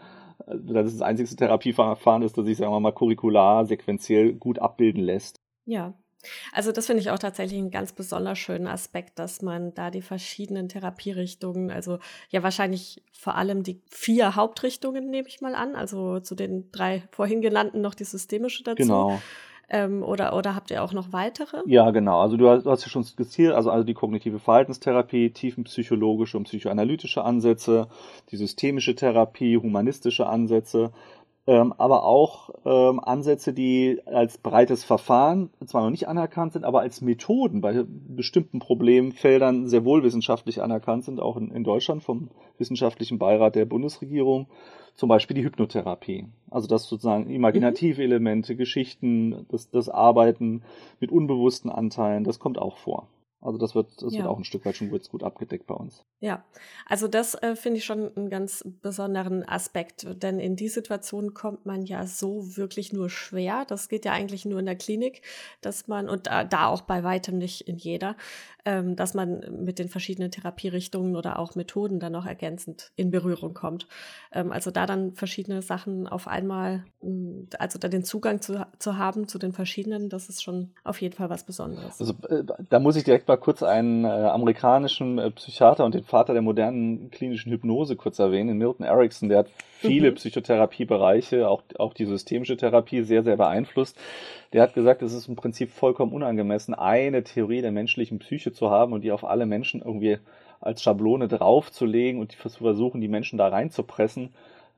mhm. das ist das einzige Therapieverfahren ist, das sich, sagen wir mal, curricular, sequenziell gut abbilden lässt. Ja, also das finde ich auch tatsächlich einen ganz besonders schönen Aspekt, dass man da die verschiedenen Therapierichtungen, also ja wahrscheinlich vor allem die vier Hauptrichtungen nehme ich mal an, also zu den drei vorhin genannten noch die systemische dazu. Genau. Ähm, oder, oder habt ihr auch noch weitere? Ja, genau. Also du hast, du hast ja schon skizziert, also, also die kognitive Verhaltenstherapie, tiefenpsychologische und psychoanalytische Ansätze, die systemische Therapie, humanistische Ansätze ähm, aber auch ähm, Ansätze, die als breites Verfahren zwar noch nicht anerkannt sind, aber als Methoden bei bestimmten Problemfeldern sehr wohl wissenschaftlich anerkannt sind, auch in, in Deutschland vom Wissenschaftlichen Beirat der Bundesregierung, zum Beispiel die Hypnotherapie. Also das sozusagen imaginative mhm. Elemente, Geschichten, das, das Arbeiten mit unbewussten Anteilen, das kommt auch vor. Also das wird, das ja. wird auch ein Stück weit schon gut, gut abgedeckt bei uns. Ja, also das äh, finde ich schon einen ganz besonderen Aspekt, denn in die Situation kommt man ja so wirklich nur schwer. Das geht ja eigentlich nur in der Klinik, dass man, und da, da auch bei weitem nicht in jeder, ähm, dass man mit den verschiedenen Therapierichtungen oder auch Methoden dann noch ergänzend in Berührung kommt. Ähm, also da dann verschiedene Sachen auf einmal, mm, also da den Zugang zu, zu haben zu den verschiedenen, das ist schon auf jeden Fall was Besonderes. Also äh, da muss ich direkt mal kurz einen äh, amerikanischen äh, Psychiater und den Vater der modernen klinischen Hypnose kurz erwähnen, Milton Erickson, der hat viele mhm. Psychotherapiebereiche, auch, auch die systemische Therapie sehr, sehr beeinflusst. Der hat gesagt, es ist im Prinzip vollkommen unangemessen, eine Theorie der menschlichen Psyche zu haben und die auf alle Menschen irgendwie als Schablone draufzulegen und zu versuchen, die Menschen da reinzupressen,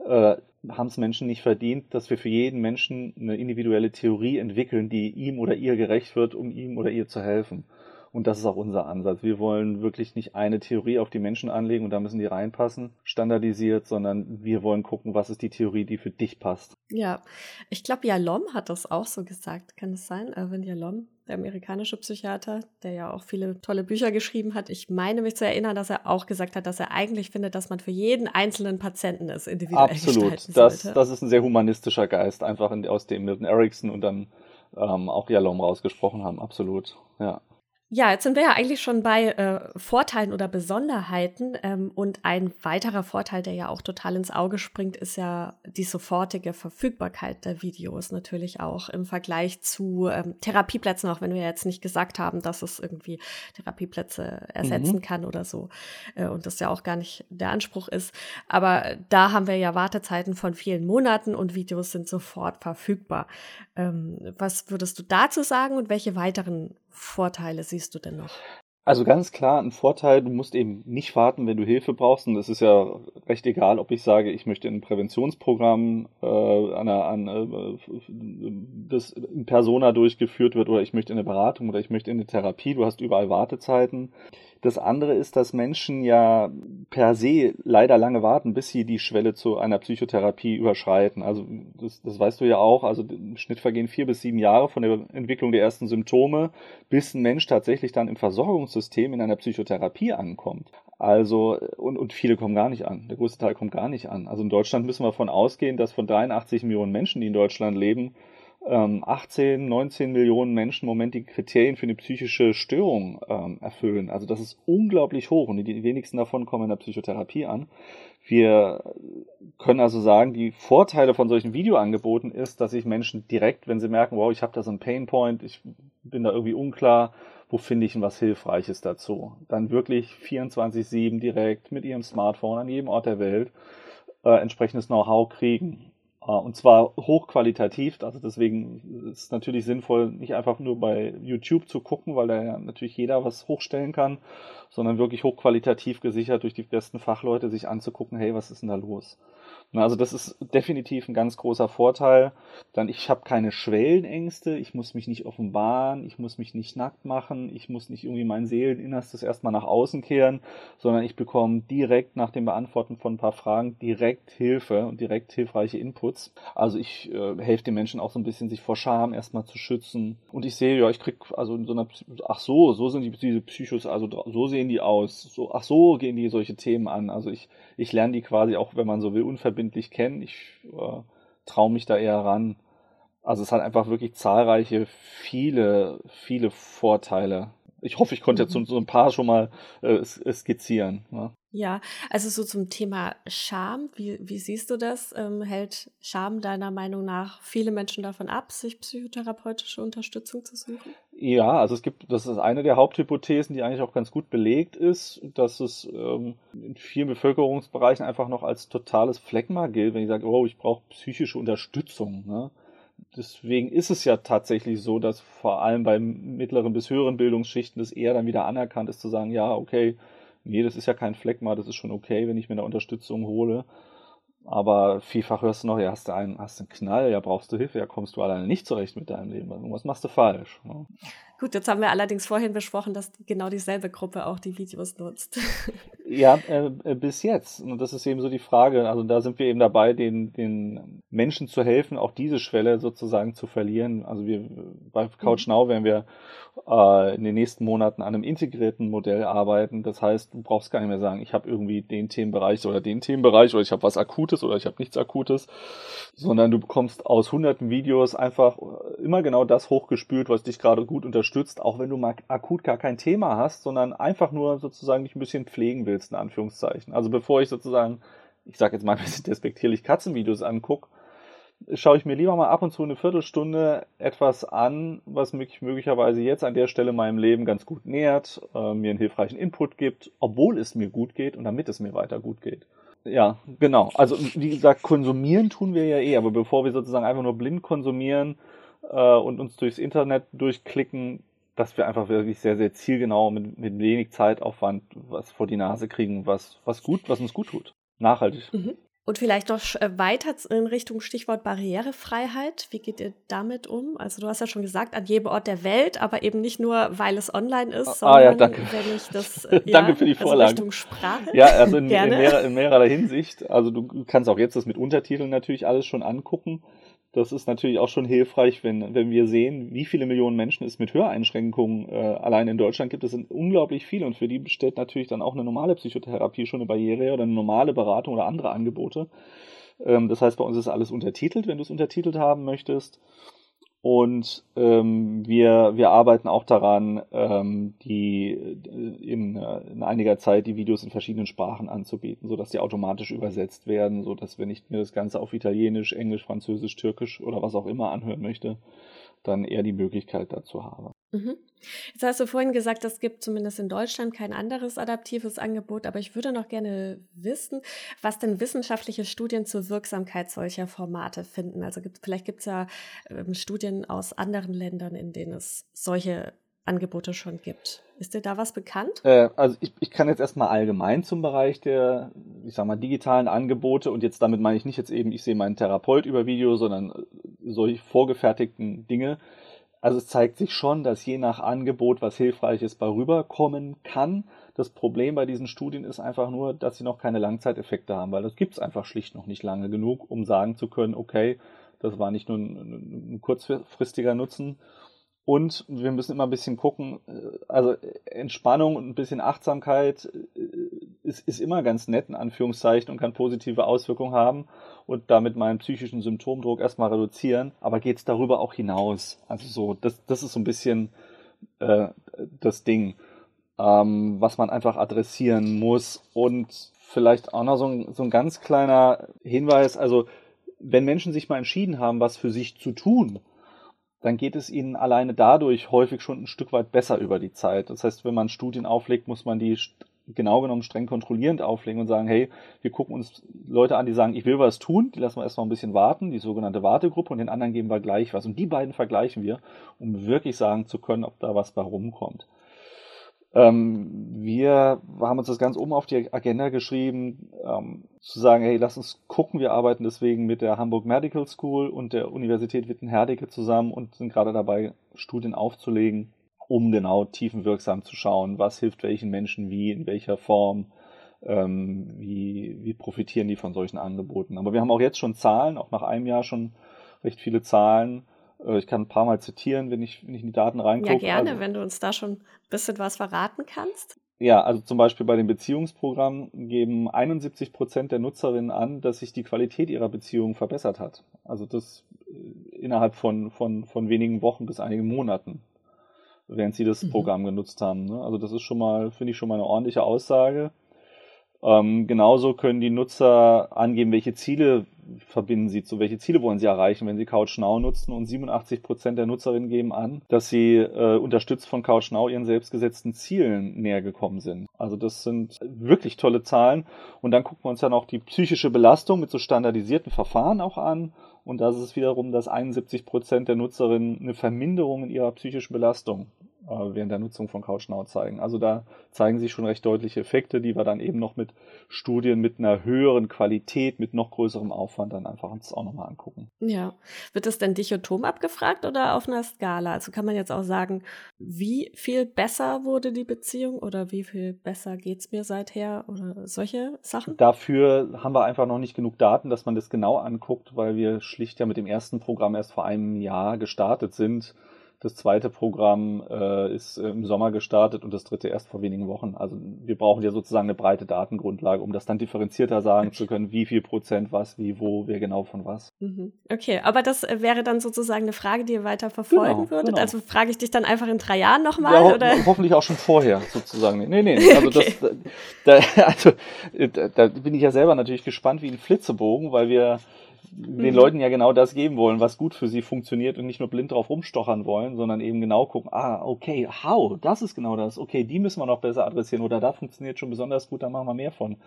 äh, haben es Menschen nicht verdient, dass wir für jeden Menschen eine individuelle Theorie entwickeln, die ihm oder ihr gerecht wird, um ihm oder ihr zu helfen. Und das ist auch unser Ansatz. Wir wollen wirklich nicht eine Theorie auf die Menschen anlegen und da müssen die reinpassen, standardisiert, sondern wir wollen gucken, was ist die Theorie, die für dich passt. Ja, ich glaube, Jalom hat das auch so gesagt. Kann es sein, Erwin Jalom? der amerikanische Psychiater, der ja auch viele tolle Bücher geschrieben hat. Ich meine mich zu erinnern, dass er auch gesagt hat, dass er eigentlich findet, dass man für jeden einzelnen Patienten es individuell Absolut. das, sollte. das ist ein sehr humanistischer Geist, einfach in, aus dem Milton Erickson und dann ähm, auch Jalom rausgesprochen haben. Absolut. Ja. Ja, jetzt sind wir ja eigentlich schon bei äh, Vorteilen oder Besonderheiten. Ähm, und ein weiterer Vorteil, der ja auch total ins Auge springt, ist ja die sofortige Verfügbarkeit der Videos natürlich auch im Vergleich zu ähm, Therapieplätzen, auch wenn wir jetzt nicht gesagt haben, dass es irgendwie Therapieplätze ersetzen Mhm. kann oder so. Äh, und das ja auch gar nicht der Anspruch ist. Aber da haben wir ja Wartezeiten von vielen Monaten und Videos sind sofort verfügbar. Ähm, was würdest du dazu sagen und welche weiteren Vorteile siehst du denn noch? Also ganz klar ein Vorteil, du musst eben nicht warten, wenn du Hilfe brauchst. Und es ist ja recht egal, ob ich sage, ich möchte ein Präventionsprogramm äh, an, an äh, das in Persona durchgeführt wird oder ich möchte in eine Beratung oder ich möchte in eine Therapie. Du hast überall Wartezeiten. Das andere ist, dass Menschen ja per se leider lange warten, bis sie die Schwelle zu einer Psychotherapie überschreiten. Also das, das weißt du ja auch. Also im Schnitt vergehen vier bis sieben Jahre von der Entwicklung der ersten Symptome, bis ein Mensch tatsächlich dann im Versorgungssystem in einer Psychotherapie ankommt. Also, und, und viele kommen gar nicht an. Der größte Teil kommt gar nicht an. Also in Deutschland müssen wir davon ausgehen, dass von 83 Millionen Menschen, die in Deutschland leben, 18, 19 Millionen Menschen im Moment die Kriterien für eine psychische Störung ähm, erfüllen. Also das ist unglaublich hoch und die wenigsten davon kommen in der Psychotherapie an. Wir können also sagen, die Vorteile von solchen Videoangeboten ist, dass sich Menschen direkt, wenn sie merken, wow, ich habe da so einen Painpoint, ich bin da irgendwie unklar, wo finde ich denn was Hilfreiches dazu, dann wirklich 24/7 direkt mit ihrem Smartphone an jedem Ort der Welt äh, entsprechendes Know-how kriegen und zwar hochqualitativ, also deswegen ist es natürlich sinnvoll, nicht einfach nur bei YouTube zu gucken, weil da ja natürlich jeder was hochstellen kann, sondern wirklich hochqualitativ gesichert durch die besten Fachleute sich anzugucken, hey, was ist denn da los? Also das ist definitiv ein ganz großer Vorteil. Dann, ich habe keine Schwellenängste, ich muss mich nicht offenbaren, ich muss mich nicht nackt machen, ich muss nicht irgendwie mein Seeleninnerstes erstmal nach außen kehren, sondern ich bekomme direkt nach dem Beantworten von ein paar Fragen direkt Hilfe und direkt hilfreiche Inputs. Also ich äh, helfe den Menschen auch so ein bisschen, sich vor Scham erstmal zu schützen. Und ich sehe, ja, ich krieg also in so einer, ach so, so sind die, diese Psychos, also so sehen die aus, so, ach so gehen die solche Themen an. Also ich, ich lerne die quasi auch, wenn man so will, unverbindlich kennen. Ich äh, traue mich da eher ran. Also es hat einfach wirklich zahlreiche, viele, viele Vorteile. Ich hoffe, ich konnte jetzt so, so ein paar schon mal äh, skizzieren. Ne? Ja, also so zum Thema Scham, wie, wie siehst du das? Ähm, hält Scham deiner Meinung nach viele Menschen davon ab, sich psychotherapeutische Unterstützung zu suchen? Ja, also es gibt, das ist eine der Haupthypothesen, die eigentlich auch ganz gut belegt ist, dass es ähm, in vielen Bevölkerungsbereichen einfach noch als totales Phlegma gilt, wenn ich sage, oh, ich brauche psychische Unterstützung. Ne? Deswegen ist es ja tatsächlich so, dass vor allem bei mittleren bis höheren Bildungsschichten das eher dann wieder anerkannt ist, zu sagen, ja, okay, nee, das ist ja kein Phlegma, das ist schon okay, wenn ich mir da Unterstützung hole. Aber vielfach hörst du noch, ja, hast du einen, hast einen Knall, ja, brauchst du Hilfe, ja, kommst du alleine nicht zurecht mit deinem Leben. Was machst du falsch? Ne? Gut, jetzt haben wir allerdings vorhin besprochen, dass genau dieselbe Gruppe auch die Videos nutzt. Ja, äh, bis jetzt. Und das ist eben so die Frage. Also da sind wir eben dabei, den, den Menschen zu helfen, auch diese Schwelle sozusagen zu verlieren. Also wir bei Couch Now werden wir äh, in den nächsten Monaten an einem integrierten Modell arbeiten. Das heißt, du brauchst gar nicht mehr sagen, ich habe irgendwie den Themenbereich oder den Themenbereich oder ich habe was Akutes oder ich habe nichts Akutes, sondern du bekommst aus hunderten Videos einfach immer genau das hochgespült, was dich gerade gut unterstützt, auch wenn du mal akut gar kein Thema hast, sondern einfach nur sozusagen dich ein bisschen pflegen willst, in Anführungszeichen. Also bevor ich sozusagen, ich sage jetzt mal ein bisschen despektierlich Katzenvideos angucke, schaue ich mir lieber mal ab und zu eine Viertelstunde etwas an, was mich möglicherweise jetzt an der Stelle meinem Leben ganz gut nähert, äh, mir einen hilfreichen Input gibt, obwohl es mir gut geht und damit es mir weiter gut geht. Ja, genau. Also wie gesagt, konsumieren tun wir ja eh, aber bevor wir sozusagen einfach nur blind konsumieren äh, und uns durchs Internet durchklicken, dass wir einfach wirklich sehr, sehr zielgenau mit, mit wenig Zeitaufwand was vor die Nase kriegen, was, was gut, was uns gut tut. Nachhaltig. Mhm. Und vielleicht noch weiter in Richtung Stichwort Barrierefreiheit. Wie geht ihr damit um? Also du hast ja schon gesagt, an jedem Ort der Welt, aber eben nicht nur, weil es online ist, sondern ah, ja, danke. wenn ich das ja, danke für die Vorlage. Also Richtung Sprache. Ja, also in, in, mehrer, in mehrerer Hinsicht. Also du kannst auch jetzt das mit Untertiteln natürlich alles schon angucken. Das ist natürlich auch schon hilfreich, wenn, wenn wir sehen, wie viele Millionen Menschen es mit Höreinschränkungen äh, allein in Deutschland gibt. Das sind unglaublich viele und für die stellt natürlich dann auch eine normale Psychotherapie schon eine Barriere oder eine normale Beratung oder andere Angebote. Ähm, das heißt, bei uns ist alles untertitelt, wenn du es untertitelt haben möchtest. Und ähm, wir, wir arbeiten auch daran, ähm, die in, in einiger Zeit die Videos in verschiedenen Sprachen anzubieten, sodass die automatisch übersetzt werden, sodass wenn ich mir das Ganze auf Italienisch, Englisch, Französisch, Türkisch oder was auch immer anhören möchte, dann eher die Möglichkeit dazu habe. Mhm. Jetzt hast du vorhin gesagt, es gibt zumindest in Deutschland kein anderes adaptives Angebot, aber ich würde noch gerne wissen, was denn wissenschaftliche Studien zur Wirksamkeit solcher Formate finden. Also gibt, vielleicht gibt es ja ähm, Studien aus anderen Ländern, in denen es solche Angebote schon gibt. Ist dir da was bekannt? Äh, also ich, ich kann jetzt erstmal allgemein zum Bereich der, ich sag mal, digitalen Angebote und jetzt damit meine ich nicht jetzt eben, ich sehe meinen Therapeut über Video, sondern äh, solche vorgefertigten Dinge. Also es zeigt sich schon, dass je nach Angebot was Hilfreiches bei rüberkommen kann. Das Problem bei diesen Studien ist einfach nur, dass sie noch keine Langzeiteffekte haben, weil das gibt es einfach schlicht noch nicht lange genug, um sagen zu können, okay, das war nicht nur ein, ein kurzfristiger Nutzen, und wir müssen immer ein bisschen gucken, äh, also Entspannung und ein bisschen Achtsamkeit äh, ist, ist immer ganz nett, in Anführungszeichen, und kann positive Auswirkungen haben und damit meinen psychischen Symptomdruck erstmal reduzieren. Aber geht es darüber auch hinaus? Also so, das, das ist so ein bisschen äh, das Ding, ähm, was man einfach adressieren muss. Und vielleicht auch noch so ein, so ein ganz kleiner Hinweis, also wenn Menschen sich mal entschieden haben, was für sich zu tun, dann geht es ihnen alleine dadurch häufig schon ein Stück weit besser über die Zeit. Das heißt, wenn man Studien auflegt, muss man die genau genommen streng kontrollierend auflegen und sagen, hey, wir gucken uns Leute an, die sagen, ich will was tun, die lassen wir erstmal ein bisschen warten, die sogenannte Wartegruppe und den anderen geben wir gleich was. Und die beiden vergleichen wir, um wirklich sagen zu können, ob da was bei rumkommt. Ähm, wir haben uns das ganz oben auf die Agenda geschrieben, ähm, zu sagen, hey, lass uns gucken, wir arbeiten deswegen mit der Hamburg Medical School und der Universität Witten-Herdecke zusammen und sind gerade dabei, Studien aufzulegen, um genau tiefenwirksam zu schauen, was hilft welchen Menschen wie, in welcher Form, ähm, wie, wie profitieren die von solchen Angeboten. Aber wir haben auch jetzt schon Zahlen, auch nach einem Jahr schon recht viele Zahlen, äh, ich kann ein paar Mal zitieren, wenn ich, wenn ich in die Daten reingucke. Ja, gerne, also, wenn du uns da schon ein bisschen was verraten kannst. Ja, also zum Beispiel bei dem Beziehungsprogramm geben 71 Prozent der Nutzerinnen an, dass sich die Qualität ihrer Beziehung verbessert hat. Also das äh, innerhalb von, von, von wenigen Wochen bis einigen Monaten, während sie das mhm. Programm genutzt haben. Ne? Also das ist schon mal, finde ich schon mal eine ordentliche Aussage. Ähm, genauso können die Nutzer angeben, welche Ziele verbinden sie zu, welche Ziele wollen sie erreichen, wenn sie CouchNow nutzen. Und 87 Prozent der Nutzerinnen geben an, dass sie äh, unterstützt von CouchNow ihren selbstgesetzten Zielen näher gekommen sind. Also das sind wirklich tolle Zahlen. Und dann gucken wir uns ja noch die psychische Belastung mit so standardisierten Verfahren auch an. Und da ist es wiederum, dass 71 Prozent der Nutzerinnen eine Verminderung in ihrer psychischen Belastung während der Nutzung von CouchNow zeigen. Also da zeigen sich schon recht deutliche Effekte, die wir dann eben noch mit Studien mit einer höheren Qualität, mit noch größerem Aufwand dann einfach uns auch nochmal angucken. Ja. Wird das denn dichotom abgefragt oder auf einer Skala? Also kann man jetzt auch sagen, wie viel besser wurde die Beziehung oder wie viel besser geht es mir seither oder solche Sachen? Dafür haben wir einfach noch nicht genug Daten, dass man das genau anguckt, weil wir schlicht ja mit dem ersten Programm erst vor einem Jahr gestartet sind. Das zweite Programm äh, ist im Sommer gestartet und das dritte erst vor wenigen Wochen. Also wir brauchen ja sozusagen eine breite Datengrundlage, um das dann differenzierter sagen zu können, wie viel Prozent was, wie, wo, wer genau von was. Mhm. Okay, aber das äh, wäre dann sozusagen eine Frage, die ihr weiter verfolgen genau, würdet. Genau. Also frage ich dich dann einfach in drei Jahren nochmal? Ja, ho oder? Hoffentlich auch schon vorher sozusagen. Nee, nee, also okay. das, da, also, da, da bin ich ja selber natürlich gespannt wie ein Flitzebogen, weil wir den mhm. Leuten ja genau das geben wollen, was gut für sie funktioniert und nicht nur blind drauf rumstochern wollen, sondern eben genau gucken, ah, okay, how, das ist genau das, okay, die müssen wir noch besser adressieren oder da funktioniert schon besonders gut, da machen wir mehr von.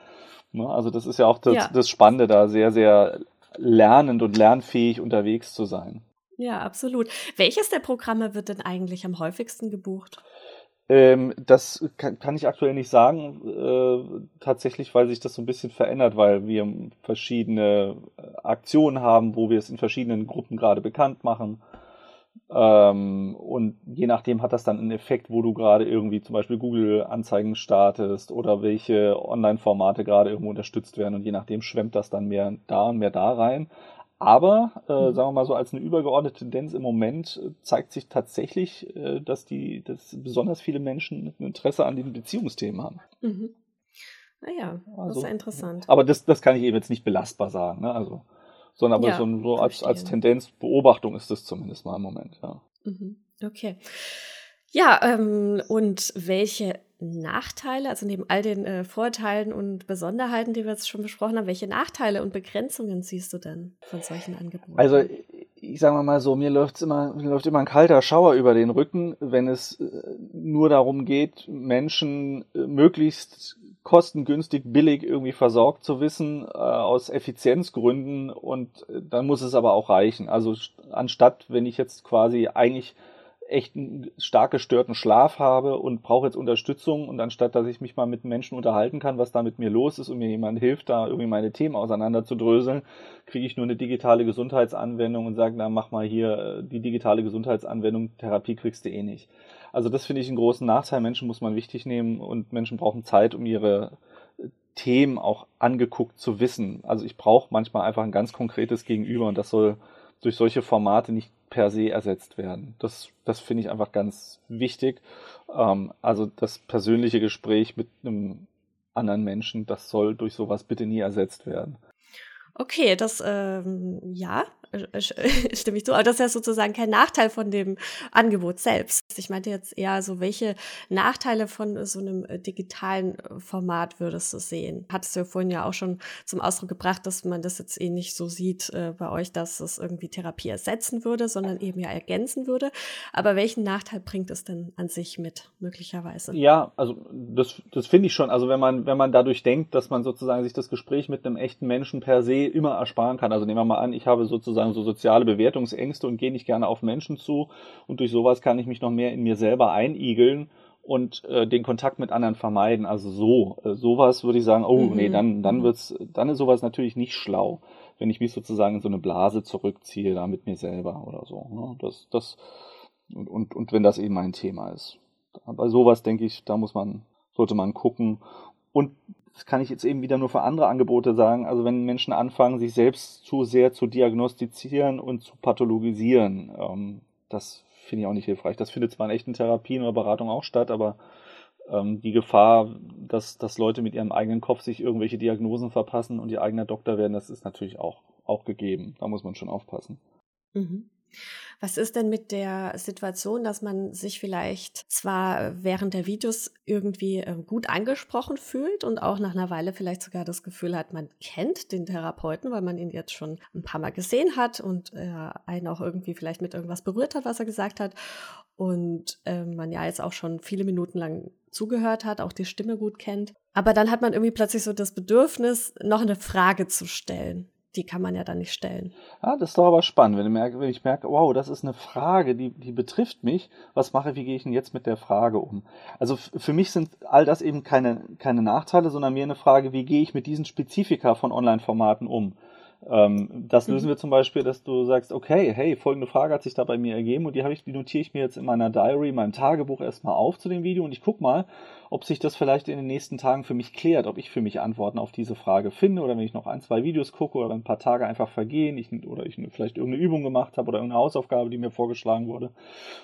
Ne? Also das ist ja auch das, ja. das Spannende, da sehr, sehr lernend und lernfähig unterwegs zu sein. Ja, absolut. Welches der Programme wird denn eigentlich am häufigsten gebucht? Ähm, das kann, kann, ich aktuell nicht sagen, äh, tatsächlich, weil sich das so ein bisschen verändert, weil wir verschiedene äh, Aktionen haben, wo wir es in verschiedenen Gruppen gerade bekannt machen. Ähm, und je nachdem hat das dann einen Effekt, wo du gerade irgendwie zum Beispiel Google-Anzeigen startest oder welche Online-Formate gerade irgendwo unterstützt werden und je nachdem schwemmt das dann mehr da und mehr da rein. Aber, äh, mhm. sagen wir mal so, als eine übergeordnete Tendenz im Moment äh, zeigt sich tatsächlich, äh, dass die, dass besonders viele Menschen ein Interesse an den Beziehungsthemen haben. Mhm. Naja, ah also, das ist ja interessant. Aber das, das kann ich eben jetzt nicht belastbar sagen, ne? Also, sondern aber ja, so, so als, als Tendenz, Beobachtung ist das zumindest mal im Moment, ja. Mhm. Okay. Ja, ähm, und welche Nachteile, also neben all den äh, Vorteilen und Besonderheiten, die wir jetzt schon besprochen haben, welche Nachteile und Begrenzungen siehst du denn von solchen Angeboten? Also ich sage mal so, mir läuft's immer, mir läuft immer ein kalter Schauer über den Rücken, wenn es äh, nur darum geht, Menschen äh, möglichst kostengünstig, billig irgendwie versorgt zu wissen, äh, aus Effizienzgründen und dann muss es aber auch reichen. Also anstatt, wenn ich jetzt quasi eigentlich echt stark gestörten Schlaf habe und brauche jetzt Unterstützung und anstatt, dass ich mich mal mit Menschen unterhalten kann, was da mit mir los ist und mir jemand hilft, da irgendwie meine Themen auseinander zu dröseln, kriege ich nur eine digitale Gesundheitsanwendung und sage, na mach mal hier äh, die digitale Gesundheitsanwendung, Therapie kriegst du eh nicht. Also das finde ich einen großen Nachteil. Menschen muss man wichtig nehmen und Menschen brauchen Zeit, um ihre äh, Themen auch angeguckt zu wissen. Also ich brauche manchmal einfach ein ganz konkretes Gegenüber und das soll durch solche Formate nicht per se ersetzt werden. Das, das finde ich einfach ganz wichtig. Ähm, also das persönliche Gespräch mit einem anderen Menschen, das soll durch sowas bitte nie ersetzt werden. Okay, das, ähm, ja, stimme ich zu. Aber das ist ja sozusagen kein Nachteil von dem Angebot selbst. Ich meinte jetzt eher so, welche Nachteile von so einem äh, digitalen äh, Format würdest du sehen? Hattest du ja vorhin ja auch schon zum Ausdruck gebracht, dass man das jetzt eh nicht so sieht äh, bei euch, dass es irgendwie Therapie ersetzen würde, sondern eben ja ergänzen würde. Aber welchen Nachteil bringt es denn an sich mit, möglicherweise? Ja, also das, das finde ich schon. Also wenn man, wenn man dadurch denkt, dass man sozusagen sich das Gespräch mit einem echten Menschen per se immer ersparen kann. Also nehmen wir mal an, ich habe sozusagen sozusagen so soziale Bewertungsängste und gehe nicht gerne auf Menschen zu. Und durch sowas kann ich mich noch mehr in mir selber einigeln und äh, den Kontakt mit anderen vermeiden. Also so, äh, sowas würde ich sagen, oh mhm. nee, dann, dann mhm. wird's, dann ist sowas natürlich nicht schlau, wenn ich mich sozusagen in so eine Blase zurückziehe, da mit mir selber oder so. Ne? Das, das, und, und, und wenn das eben mein Thema ist. Bei sowas denke ich, da muss man, sollte man gucken. Und das kann ich jetzt eben wieder nur für andere Angebote sagen. Also wenn Menschen anfangen, sich selbst zu sehr zu diagnostizieren und zu pathologisieren, ähm, das finde ich auch nicht hilfreich. Das findet zwar in echten Therapien oder Beratungen auch statt, aber ähm, die Gefahr, dass, dass Leute mit ihrem eigenen Kopf sich irgendwelche Diagnosen verpassen und ihr eigener Doktor werden, das ist natürlich auch, auch gegeben. Da muss man schon aufpassen. Mhm. Was ist denn mit der Situation, dass man sich vielleicht zwar während der Videos irgendwie ähm, gut angesprochen fühlt und auch nach einer Weile vielleicht sogar das Gefühl hat, man kennt den Therapeuten, weil man ihn jetzt schon ein paar Mal gesehen hat und er einen auch irgendwie vielleicht mit irgendwas berührt hat, was er gesagt hat und äh, man ja jetzt auch schon viele Minuten lang zugehört hat, auch die Stimme gut kennt. Aber dann hat man irgendwie plötzlich so das Bedürfnis, noch eine Frage zu stellen die kann man ja dann nicht stellen. Ja, das ist doch aber spannend, wenn ich merke, wenn ich merke wow, das ist eine Frage, die, die betrifft mich. Was mache ich, wie gehe ich denn jetzt mit der Frage um? Also für mich sind all das eben keine, keine Nachteile, sondern mehr eine Frage, wie gehe ich mit diesen Spezifika von Online-Formaten um? Ähm, das lösen mhm. wir zum Beispiel, dass du sagst, okay, hey, folgende Frage hat sich da bei mir ergeben und die habe ich, die notiere ich mir jetzt in meiner Diary, meinem Tagebuch erstmal auf zu dem Video und ich gucke mal, ob sich das vielleicht in den nächsten Tagen für mich klärt, ob ich für mich Antworten auf diese Frage finde oder wenn ich noch ein, zwei Videos gucke oder ein paar Tage einfach vergehen ich, oder ich vielleicht irgendeine Übung gemacht habe oder irgendeine Hausaufgabe, die mir vorgeschlagen wurde.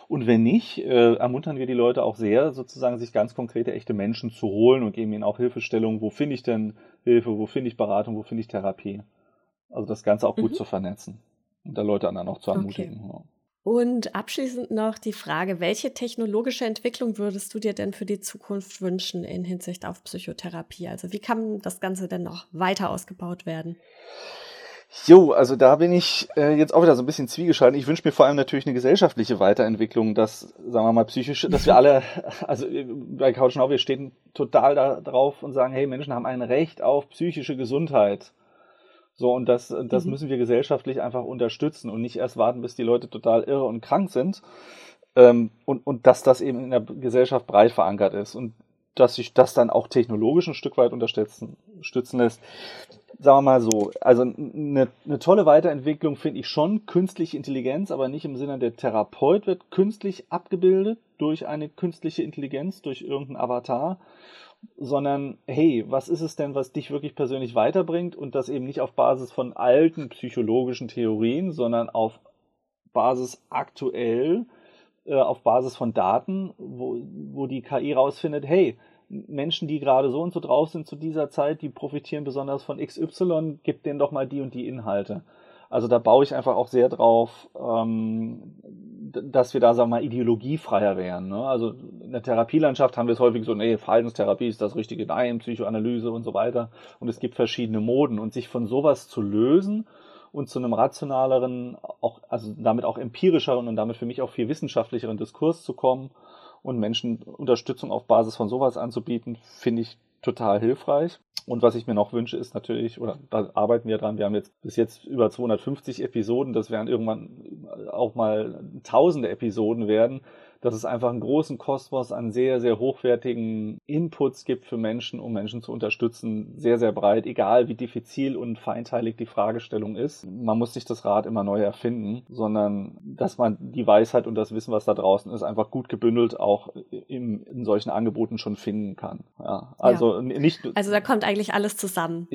Und wenn nicht, äh, ermuntern wir die Leute auch sehr, sozusagen sich ganz konkrete, echte Menschen zu holen und geben ihnen auch Hilfestellung, wo finde ich denn Hilfe, wo finde ich Beratung, wo finde ich Therapie. Also das Ganze auch gut mhm. zu vernetzen und da Leute anderen auch zu ermutigen. Okay. Und abschließend noch die Frage, welche technologische Entwicklung würdest du dir denn für die Zukunft wünschen in Hinsicht auf Psychotherapie? Also wie kann das Ganze denn noch weiter ausgebaut werden? Jo, also da bin ich äh, jetzt auch wieder so ein bisschen zwiegeschalten. Ich wünsche mir vor allem natürlich eine gesellschaftliche Weiterentwicklung, dass, sagen wir mal, psychische, dass wir alle, also bei Couch Now, wir stehen total da drauf und sagen, hey, Menschen haben ein Recht auf psychische Gesundheit. So, und das, das mhm. müssen wir gesellschaftlich einfach unterstützen und nicht erst warten, bis die Leute total irre und krank sind. Ähm, und, und dass das eben in der Gesellschaft breit verankert ist und dass sich das dann auch technologisch ein Stück weit unterstützen stützen lässt. sagen wir mal so, also eine, eine tolle Weiterentwicklung finde ich schon künstliche Intelligenz, aber nicht im Sinne der Therapeut wird künstlich abgebildet durch eine künstliche Intelligenz, durch irgendeinen Avatar, sondern hey, was ist es denn, was dich wirklich persönlich weiterbringt und das eben nicht auf Basis von alten psychologischen Theorien, sondern auf Basis aktuell, äh, auf Basis von Daten, wo, wo die KI rausfindet, hey, Menschen, die gerade so und so drauf sind zu dieser Zeit, die profitieren besonders von XY, gib denen doch mal die und die Inhalte. Also da baue ich einfach auch sehr drauf, ähm, dass wir da, sagen wir mal, ideologiefreier wären. Ne? Also in der Therapielandschaft haben wir es häufig so, nee, Verhaltenstherapie ist das richtige Nein, Psychoanalyse und so weiter. Und es gibt verschiedene Moden. Und sich von sowas zu lösen und zu einem rationaleren, auch, also damit auch empirischeren und damit für mich auch viel wissenschaftlicheren Diskurs zu kommen und Menschen Unterstützung auf Basis von sowas anzubieten, finde ich total hilfreich. Und was ich mir noch wünsche, ist natürlich, oder da arbeiten wir dran, wir haben jetzt bis jetzt über 250 Episoden, das werden irgendwann auch mal tausende Episoden werden, dass es einfach einen großen Kosmos an sehr, sehr hochwertigen Inputs gibt für Menschen, um Menschen zu unterstützen. Sehr, sehr breit, egal wie diffizil und feinteilig die Fragestellung ist. Man muss nicht das Rad immer neu erfinden, sondern dass man die Weisheit und das Wissen, was da draußen ist, einfach gut gebündelt auch in, in solchen Angeboten schon finden kann. Ja, also ja. nicht. Also da kommt eigentlich alles zusammen.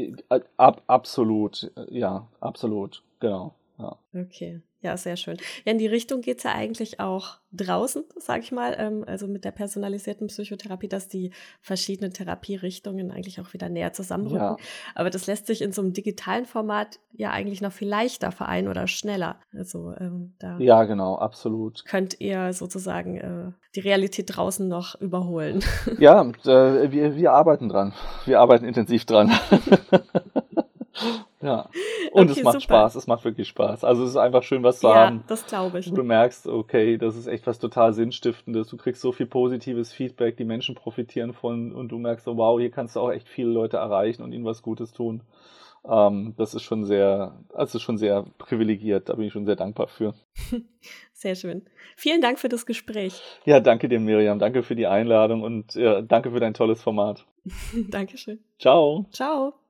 Ab, absolut, ja, absolut, genau. Ja. Okay. Ja, sehr schön. Ja, in die Richtung geht es ja eigentlich auch draußen, sag ich mal, ähm, also mit der personalisierten Psychotherapie, dass die verschiedenen Therapierichtungen eigentlich auch wieder näher zusammenrücken. Ja. Aber das lässt sich in so einem digitalen Format ja eigentlich noch viel leichter vereinen oder schneller. Also ähm, da ja, genau, absolut. Könnt ihr sozusagen äh, die Realität draußen noch überholen? Ja, äh, wir, wir arbeiten dran. Wir arbeiten intensiv dran. Ja. Und okay, es macht super. Spaß, es macht wirklich Spaß. Also es ist einfach schön, was zu ja, haben. Das glaube ich. Du merkst, okay, das ist echt was total Sinnstiftendes. Du kriegst so viel positives Feedback, die Menschen profitieren von und du merkst so, wow, hier kannst du auch echt viele Leute erreichen und ihnen was Gutes tun. Ähm, das ist schon sehr, also schon sehr privilegiert, da bin ich schon sehr dankbar für. Sehr schön. Vielen Dank für das Gespräch. Ja, danke dir, Miriam. Danke für die Einladung und ja, danke für dein tolles Format. Dankeschön. Ciao. Ciao.